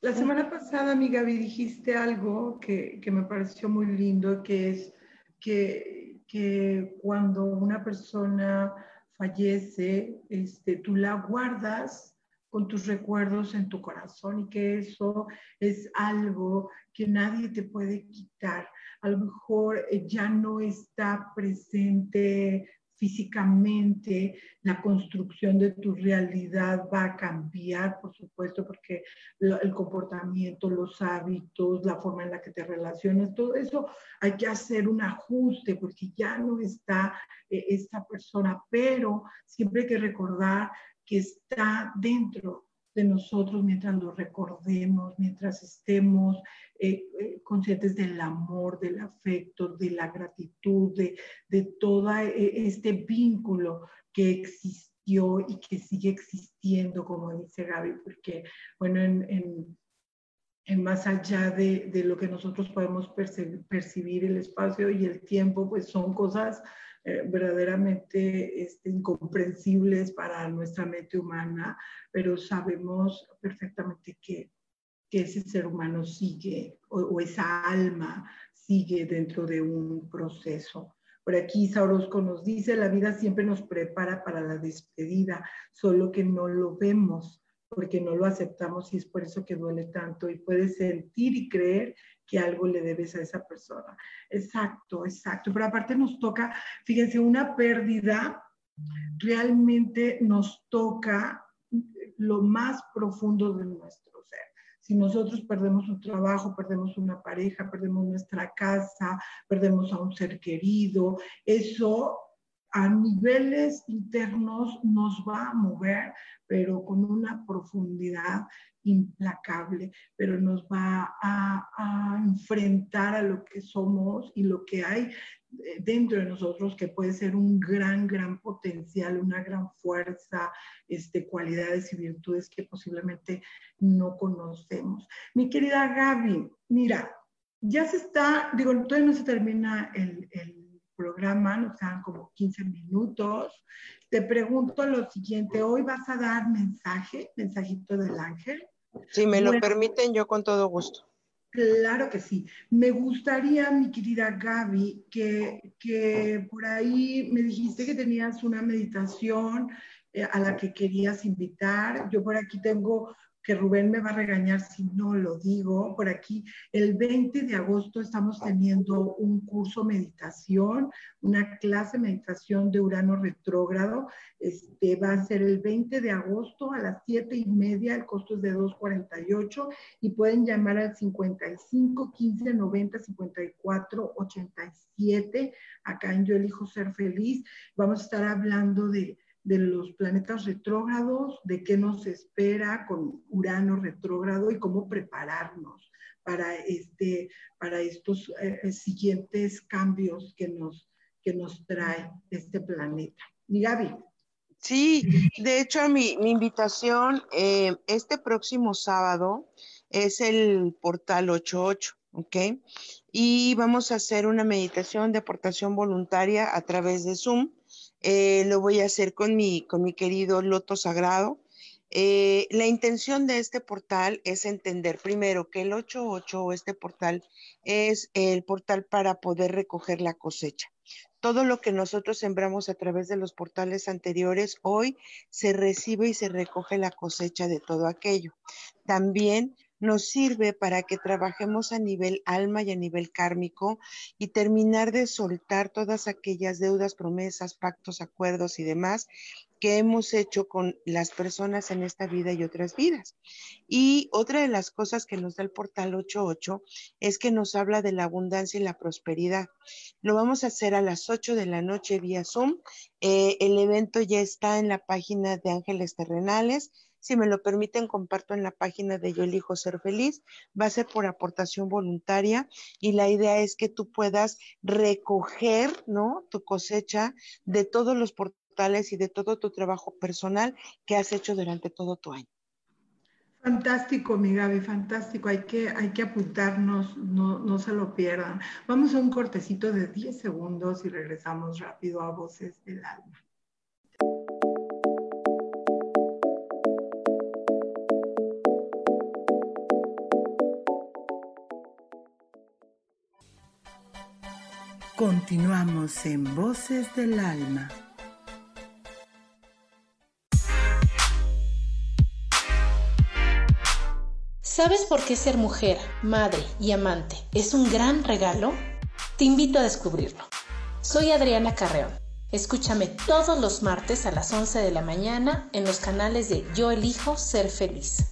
La semana pasada, mi Gaby, dijiste algo que, que, me pareció muy lindo, que es que, que cuando una persona fallece, este, tú la guardas con tus recuerdos en tu corazón y que eso es algo que nadie te puede quitar. A lo mejor eh, ya no está presente físicamente, la construcción de tu realidad va a cambiar, por supuesto, porque el comportamiento, los hábitos, la forma en la que te relacionas, todo eso hay que hacer un ajuste porque ya no está eh, esta persona, pero siempre hay que recordar que está dentro de nosotros mientras lo recordemos, mientras estemos eh, eh, conscientes del amor, del afecto, de la gratitud, de, de todo eh, este vínculo que existió y que sigue existiendo, como dice Gaby, porque, bueno, en, en, en más allá de, de, lo que nosotros podemos percibir, percibir, el espacio y el tiempo, pues son cosas eh, verdaderamente este, incomprensibles para nuestra mente humana, pero sabemos perfectamente que, que ese ser humano sigue o, esa alma sigue dentro de un proceso. Por aquí Saurosco nos dice, la vida siempre nos prepara para la despedida, solo que no lo vemos porque no lo aceptamos y es por eso que duele tanto y puedes sentir y creer que algo le debes a esa persona. Exacto, exacto. Pero aparte nos toca, fíjense, una pérdida realmente nos toca lo más profundo de nuestro ser. Si nosotros perdemos un trabajo, perdemos una pareja, perdemos nuestra casa, perdemos a un ser querido, eso a niveles internos nos va a mover, pero con una profundidad implacable, pero nos va a, enfrentar a lo que somos y lo que hay eh, dentro de nosotros, que puede ser un gran, gran potencial, una gran fuerza, este, cualidades y virtudes que posiblemente no conocemos. Mi querida Gaby, mira, ya se está, digo, todavía no se termina el programa, nos dan como 15 minutos. Te pregunto lo siguiente, hoy vas a dar mensaje, mensajito del ángel. Si me lo permiten, yo con todo gusto. Claro que sí. Me gustaría, mi querida Gaby, que, que por ahí me dijiste que tenías una meditación eh, a la que querías invitar. Yo por aquí tengo que Rubén me va a regañar si no lo digo. Por aquí, el 20 de agosto estamos teniendo un curso meditación, una clase meditación de Urano retrógrado. Este va a ser el 20 de agosto a las 7 y media, el costo es de 2.48 y pueden llamar al 55 15 90 54 87. Acá en Yo Elijo Ser Feliz. Vamos a estar hablando de de los planetas retrógrados, de qué nos espera con Urano retrógrado y cómo prepararnos para, este, para estos eh, siguientes cambios que nos, que nos trae este planeta. Y Gaby. Sí, de hecho mi, mi invitación eh, este próximo sábado es el portal 88, ¿ok? Y vamos a hacer una meditación de aportación voluntaria a través de Zoom. Eh, lo voy a hacer con mi, con mi querido Loto Sagrado. Eh, la intención de este portal es entender primero que el 88 o este portal es el portal para poder recoger la cosecha. Todo lo que nosotros sembramos a través de los portales anteriores, hoy se recibe y se recoge la cosecha de todo aquello. También nos sirve para que trabajemos a nivel alma y a nivel kármico y terminar de soltar todas aquellas deudas, promesas, pactos, acuerdos y demás que hemos hecho con las personas en esta vida y otras vidas. Y otra de las cosas que nos da el portal 88 es que nos habla de la abundancia y la prosperidad. Lo vamos a hacer a las 8 de la noche vía Zoom. Eh, el evento ya está en la página de Ángeles Terrenales si me lo permiten, comparto en la página de Yo elijo ser feliz. Va a ser por aportación voluntaria y la idea es que tú puedas recoger, ¿no? Tu cosecha de todos los portales y de todo tu trabajo personal que has hecho durante todo tu año. Fantástico, mi Gaby, fantástico. Hay que, hay que apuntarnos, no, no se lo pierdan. Vamos a un cortecito de 10 segundos y regresamos rápido a Voces del Alma. Continuamos en Voces del Alma. ¿Sabes por qué ser mujer, madre y amante es un gran regalo? Te invito a descubrirlo. Soy Adriana Carreón. Escúchame todos los martes a las 11 de la mañana en los canales de Yo elijo ser feliz.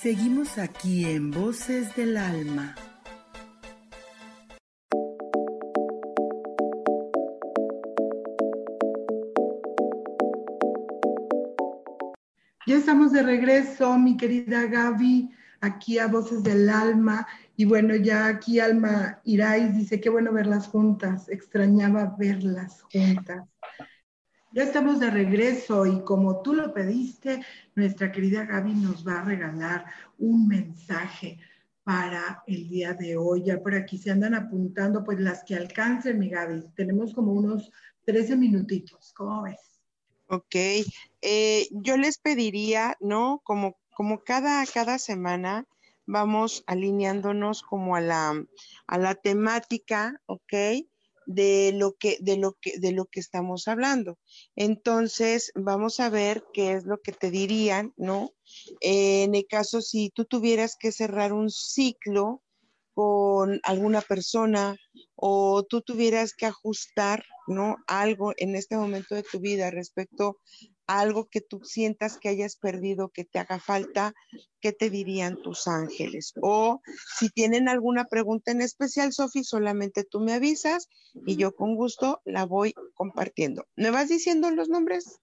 Seguimos aquí en Voces del Alma. Ya estamos de regreso, mi querida Gaby, aquí a Voces del Alma. Y bueno, ya aquí Alma Irais dice, qué bueno verlas juntas, extrañaba verlas juntas. Ya estamos de regreso y como tú lo pediste, nuestra querida Gaby nos va a regalar un mensaje para el día de hoy. Ya por aquí se andan apuntando, pues las que alcancen, mi Gaby. Tenemos como unos 13 minutitos. ¿Cómo ves? Ok. Eh, yo les pediría, ¿no? Como, como cada, cada semana vamos alineándonos como a la, a la temática, ¿ok? De lo que, de lo que, de lo que estamos hablando. Entonces, vamos a ver qué es lo que te dirían, ¿no? en el caso, si tú tuvieras que cerrar un ciclo con alguna persona o tú tuvieras que ajustar, ¿no? Algo en este momento de tu vida respecto algo que tú sientas que hayas perdido, que te haga falta, ¿qué te dirían tus ángeles? O si tienen alguna pregunta en especial, Sofi, solamente tú me avisas y yo con gusto la voy compartiendo. ¿Me vas diciendo los nombres?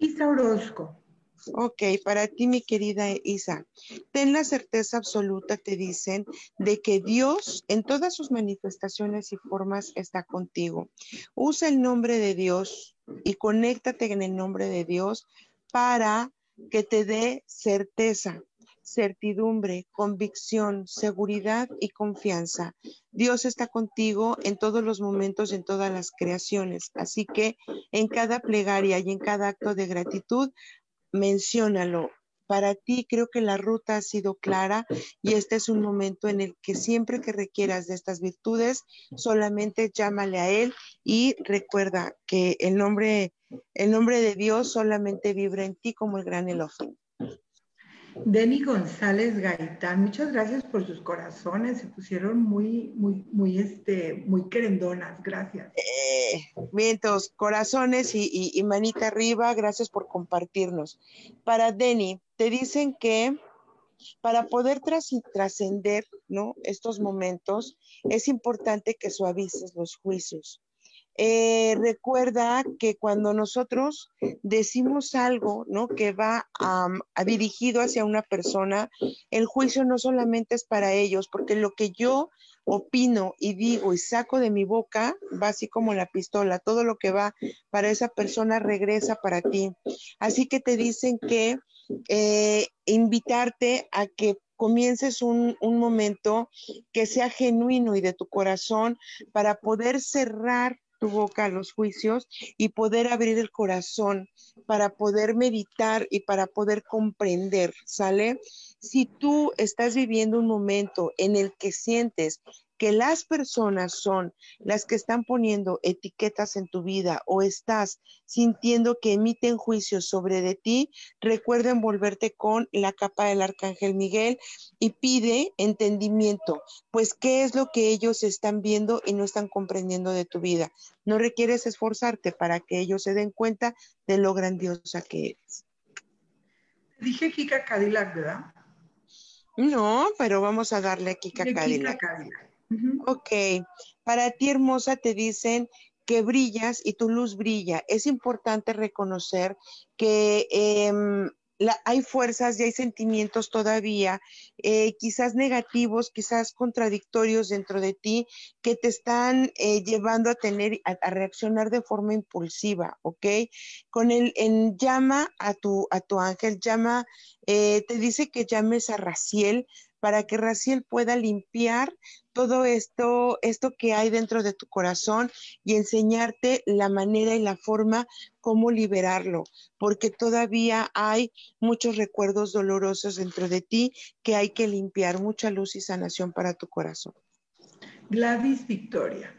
Isa Orozco. Ok, para ti, mi querida Isa, ten la certeza absoluta, te dicen, de que Dios en todas sus manifestaciones y formas está contigo. Usa el nombre de Dios y conéctate en el nombre de Dios para que te dé certeza, certidumbre, convicción, seguridad y confianza. Dios está contigo en todos los momentos, en todas las creaciones. Así que en cada plegaria y en cada acto de gratitud, menciónalo, para ti creo que la ruta ha sido clara y este es un momento en el que siempre que requieras de estas virtudes, solamente llámale a Él y recuerda que el nombre, el nombre de Dios solamente vibra en ti como el gran Elohim. Deni González Gaitán, muchas gracias por sus corazones, se pusieron muy, muy, muy, este, muy querendonas, gracias. Eh, corazones y, manita arriba, gracias por compartirnos. Para Deni, te dicen que para poder trascender ¿no? estos momentos es importante que suavices los juicios. Eh, recuerda que cuando nosotros decimos algo, ¿no? Que va dirigido hacia una persona, el juicio no solamente es para ellos, porque lo que yo opino y digo y saco de mi boca va así como la pistola, todo lo que va para esa persona regresa para ti. Así que te dicen que eh, invitarte a que comiences un, momento que sea genuino y de tu corazón para poder cerrar tu boca a los juicios y poder abrir el corazón para poder meditar y para poder comprender, ¿sale? Si tú estás viviendo un momento en el que sientes que las personas son las que están poniendo etiquetas en tu vida o estás sintiendo que emiten juicios sobre de ti, recuerda envolverte con la capa del arcángel Miguel y pide entendimiento, pues qué es lo que ellos están viendo y no están comprendiendo de tu vida. No requieres esforzarte para que ellos se den cuenta de lo grandiosa que eres. Dije Kika Cadillac, ¿verdad? No, pero vamos a darle a Kika Cadillac. Ok, para ti hermosa te dicen que brillas y tu luz brilla. Es importante reconocer que em, hay fuerzas y hay sentimientos todavía, eh, quizás negativos, quizás contradictorios dentro de ti, que te están eh, llevando a tener, a, reaccionar de forma impulsiva, ¿ok? Con el, en llama a tu, a tu ángel, llama, eh, te dice que llames a Raciel para que Raciel pueda limpiar todo esto, esto que hay dentro de tu corazón y enseñarte la manera y la forma cómo liberarlo, porque todavía hay muchos recuerdos dolorosos dentro de ti que hay que limpiar, mucha luz y sanación para tu corazón. Gladys Victoria.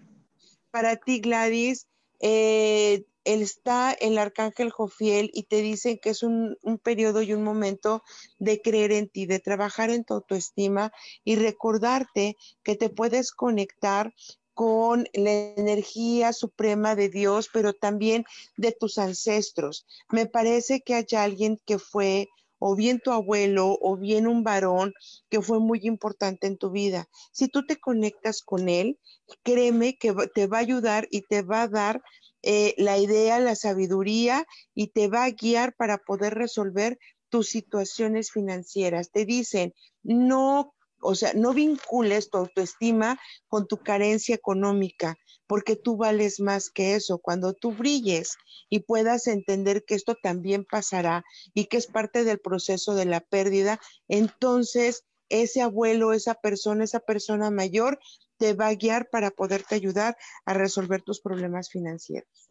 Para ti, Gladys, eh, está el arcángel Jofiel y te dicen que es un, periodo y un momento de creer en ti, de trabajar en tu autoestima y recordarte que te puedes conectar con la energía suprema de Dios, pero también de tus ancestros. Me parece que hay alguien que fue o bien tu abuelo o bien un varón que fue muy importante en tu vida. Si tú te conectas con él, créeme que te va a ayudar y te va a dar eh, la idea, la sabiduría y te va a guiar para poder resolver tus situaciones financieras. Te dicen, no, o sea, no vincules tu autoestima con tu carencia económica, porque tú vales más que eso. Cuando tú brilles y puedas entender que esto también pasará y que es parte del proceso de la pérdida, entonces ese abuelo, esa persona, esa persona mayor te va a guiar para poderte ayudar a resolver tus problemas financieros.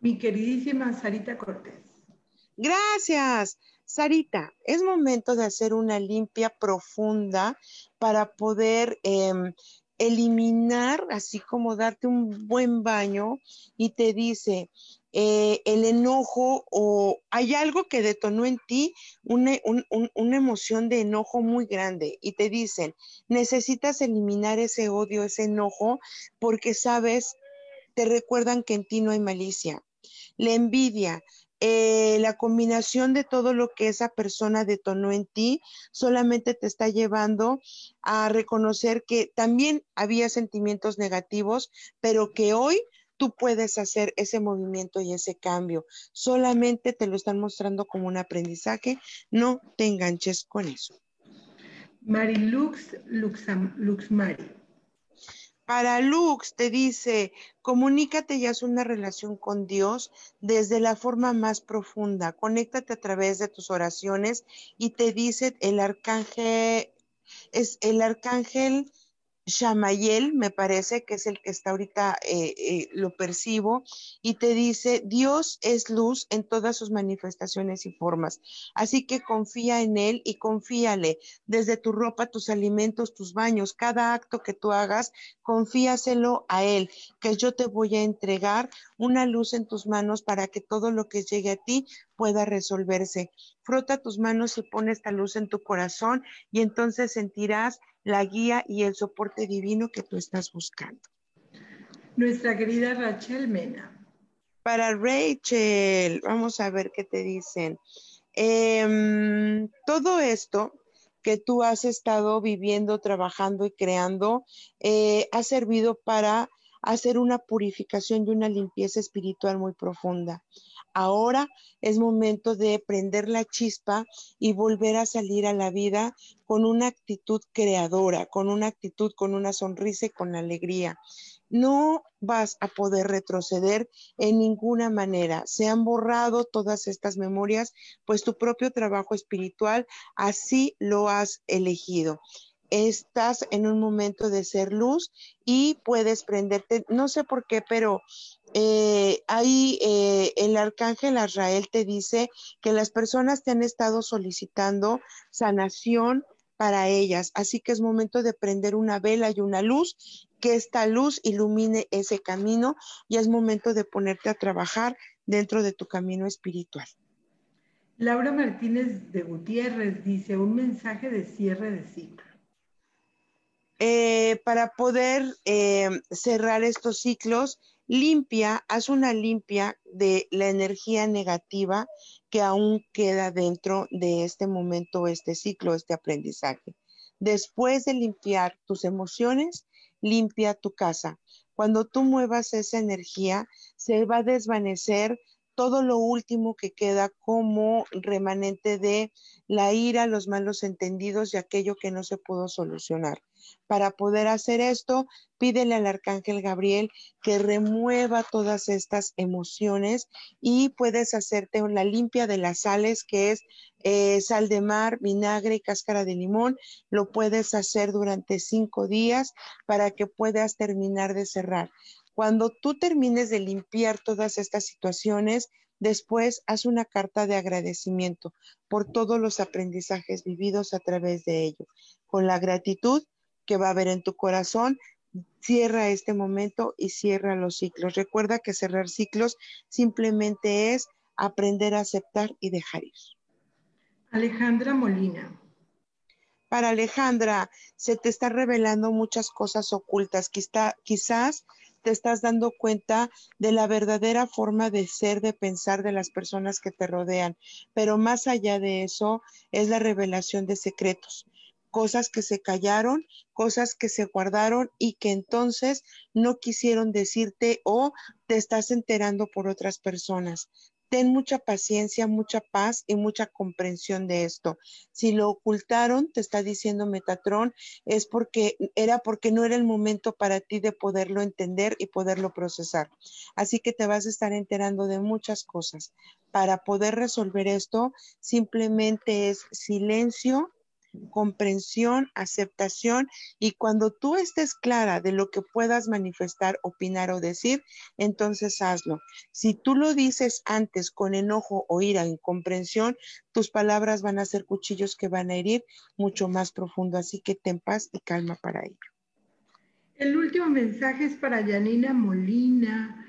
Mi queridísima Sarita Cortés. Gracias. Sarita, es momento de hacer una limpia profunda para poder em, eliminar, así como darte un buen baño y te dice, eh, el enojo o hay algo que detonó en ti una, una emoción de enojo muy grande y te dicen, necesitas eliminar ese odio, ese enojo, porque sabes, te recuerdan que en ti no hay malicia. La envidia, eh, la combinación de todo lo que esa persona detonó en ti solamente te está llevando a reconocer que también había sentimientos negativos, pero que hoy tú puedes hacer ese movimiento y ese cambio. Solamente te lo están mostrando como un aprendizaje. No te enganches con eso. Marilux Luxam, Luxmari. Para Lux te dice, comunícate y haz una relación con Dios desde la forma más profunda. Conéctate a través de tus oraciones y te dice el arcángel, es el arcángel Shamayel, me parece que es el que está ahorita, eh, eh, lo percibo, y te dice, Dios es luz en todas sus manifestaciones y formas. Así que confía en Él y confíale desde tu ropa, tus alimentos, tus baños, cada acto que tú hagas, confíaselo a Él, que yo te voy a entregar una luz en tus manos para que todo lo que llegue a ti pueda resolverse. Frota tus manos y pone esta luz en tu corazón y entonces sentirás la guía y el soporte divino que tú estás buscando. Nuestra querida Rachel Mena. Para Rachel, vamos a ver qué te dicen. Em, todo esto que tú has estado viviendo, trabajando y creando, eh, ha servido para hacer una purificación y una limpieza espiritual muy profunda. Ahora es momento de prender la chispa y volver a salir a la vida con una actitud creadora, con una actitud, con una sonrisa y con alegría. No vas a poder retroceder en ninguna manera. Se han borrado todas estas memorias, pues tu propio trabajo espiritual así lo has elegido estás en un momento de ser luz y puedes prenderte, no sé por qué, pero eh, ahí eh, el arcángel Azrael te dice que las personas te han estado solicitando sanación para ellas, así que es momento de prender una vela y una luz, que esta luz ilumine ese camino y es momento de ponerte a trabajar dentro de tu camino espiritual. Laura Martínez de Gutiérrez dice un mensaje de cierre de ciclo. Eh, para poder eh, cerrar estos ciclos, limpia, haz una limpia de la energía negativa que aún queda dentro de este momento, este ciclo, este aprendizaje. Después de limpiar tus emociones, limpia tu casa. Cuando tú muevas esa energía, se va a desvanecer todo lo último que queda como remanente de la ira, los malos entendidos y aquello que no se pudo solucionar. Para poder hacer esto, pídele al arcángel Gabriel que remueva todas estas emociones y puedes hacerte la limpia de las sales, que es eh, sal de mar, vinagre y cáscara de limón. Lo puedes hacer durante cinco días para que puedas terminar de cerrar. Cuando tú termines de limpiar todas estas situaciones, después haz una carta de agradecimiento por todos los aprendizajes vividos a través de ello. Con la gratitud que va a haber en tu corazón, cierra este momento y cierra los ciclos. Recuerda que cerrar ciclos simplemente es aprender a aceptar y dejar ir. Alejandra Molina. Para Alejandra, se te está revelando muchas cosas ocultas. quizás te estás dando cuenta de la verdadera forma de ser, de pensar de las personas que te rodean. Pero más allá de eso, es la revelación de secretos cosas que se callaron, cosas que se guardaron y que entonces no quisieron decirte o te estás enterando por otras personas. Ten mucha paciencia, mucha paz y mucha comprensión de esto. Si lo ocultaron, te está diciendo Metatrón, es porque era porque no era el momento para ti de poderlo entender y poderlo procesar. Así que te vas a estar enterando de muchas cosas. Para poder resolver esto, simplemente es silencio, comprensión, aceptación y cuando tú estés clara de lo que puedas manifestar, opinar o decir, entonces hazlo. Si tú lo dices antes con enojo o ira, incomprensión, tus palabras van a ser cuchillos que van a herir mucho más profundo, así que ten paz y calma para ello. El último mensaje es para Janina Molina.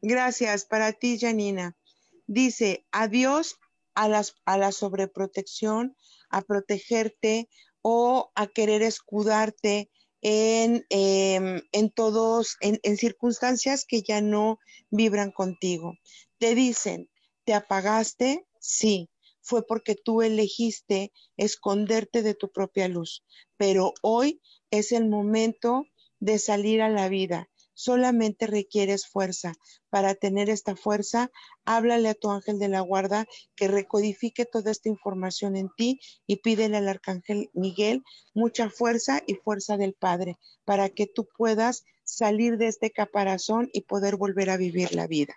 Gracias para ti, Janina. Dice, adiós a, la sobreprotección, a protegerte o a querer escudarte en, em, en todos, en, en circunstancias que ya no vibran contigo. Te dicen, ¿te apagaste? Sí, fue porque tú elegiste esconderte de tu propia luz, pero hoy es el momento de salir a la vida, solamente requieres fuerza. Para tener esta fuerza, háblale a tu ángel de la guarda que recodifique toda esta información en ti y pídele al arcángel Miguel mucha fuerza y fuerza del Padre para que tú puedas salir de este caparazón y poder volver a vivir la vida.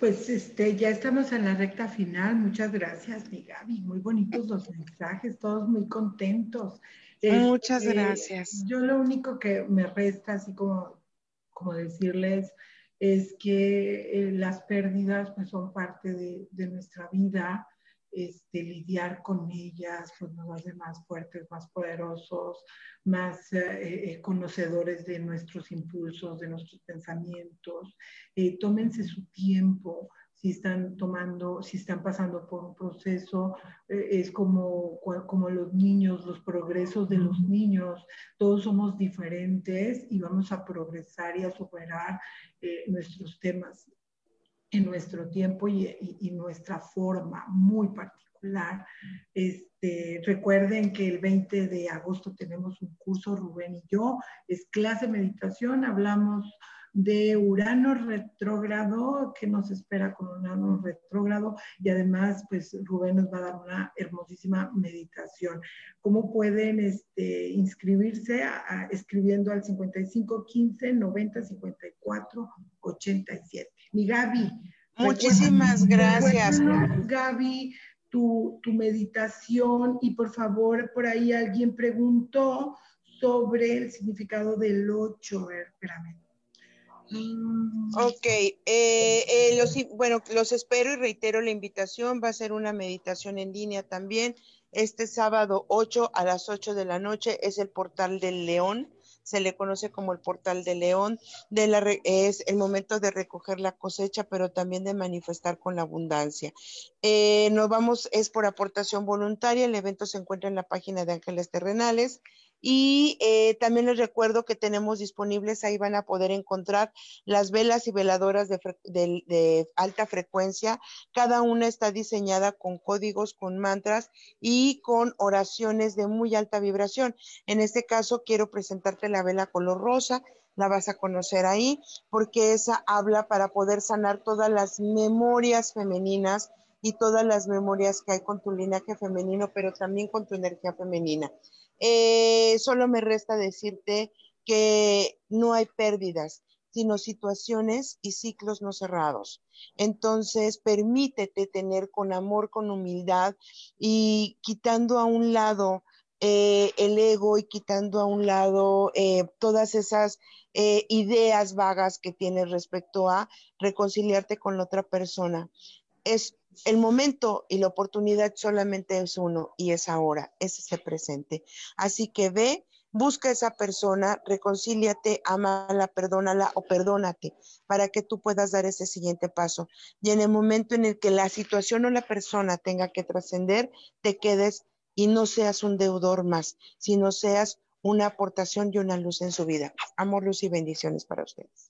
Pues este, ya estamos en la recta final. Muchas gracias, mi Gaby. Muy bonitos los mensajes, todos muy contentos. Muchas este, gracias. Yo lo único que me resta, así como, como decirles, es que eh, las pérdidas pues son parte de, de nuestra vida este, lidiar con ellas, pues nos hace más fuertes, más poderosos, más eh, eh, conocedores de nuestros impulsos, de nuestros pensamientos. Eh, tómense su tiempo, si están tomando, si están pasando por un proceso, es como, como los niños, los progresos de los niños, todos somos diferentes y vamos a progresar y a superar nuestros temas en nuestro tiempo y, nuestra forma muy particular. Este, recuerden que el 20 de agosto tenemos un curso, Rubén y yo, es clase meditación, hablamos de Urano retrógrado, que nos espera con Urano retrógrado y además, pues Rubén nos va a dar una hermosísima meditación. ¿Cómo pueden este, inscribirse? escribiendo al 55 15 90 54 87. Mi Gaby. Muchísimas gracias. Gaby, tu, tu meditación y por favor, por ahí alguien preguntó sobre el significado del 8. Espérame. Ok, eh, eh, los, bueno, los espero y reitero la invitación. Va a ser una meditación en línea también. Este sábado 8 a las 8 de la noche es el portal del León se le conoce como el portal de León, es el momento de recoger la cosecha, pero también de manifestar con la abundancia. Eh, nos vamos, es por aportación voluntaria, el evento se encuentra en la página de Ángeles Terrenales. Y eh, también les recuerdo que tenemos disponibles, ahí van a poder encontrar las velas y veladoras de, alta frecuencia. Cada una está diseñada con códigos, con mantras y con oraciones de muy alta vibración. En este caso, quiero presentarte la vela color rosa. La vas a conocer ahí porque esa habla para poder sanar todas las memorias femeninas y todas las memorias que hay con tu linaje femenino, pero también con tu energía femenina. Eh, solo me resta decirte que no hay pérdidas, sino situaciones y ciclos no cerrados. Entonces, permítete tener con amor, con humildad y quitando a un lado eh, el ego y quitando a un lado eh, todas esas ideas vagas que tienes respecto a reconciliarte con la otra persona. Es el momento y la oportunidad solamente es uno y es ahora, es ese presente. Así que ve, busca a esa persona, reconcíliate, amala, perdónala o perdónate para que tú puedas dar ese siguiente paso. Y en el momento en el que la situación o la persona tenga que trascender, te quedes y no seas un deudor más, sino seas una aportación y una luz en su vida. Amor, luz y bendiciones para ustedes.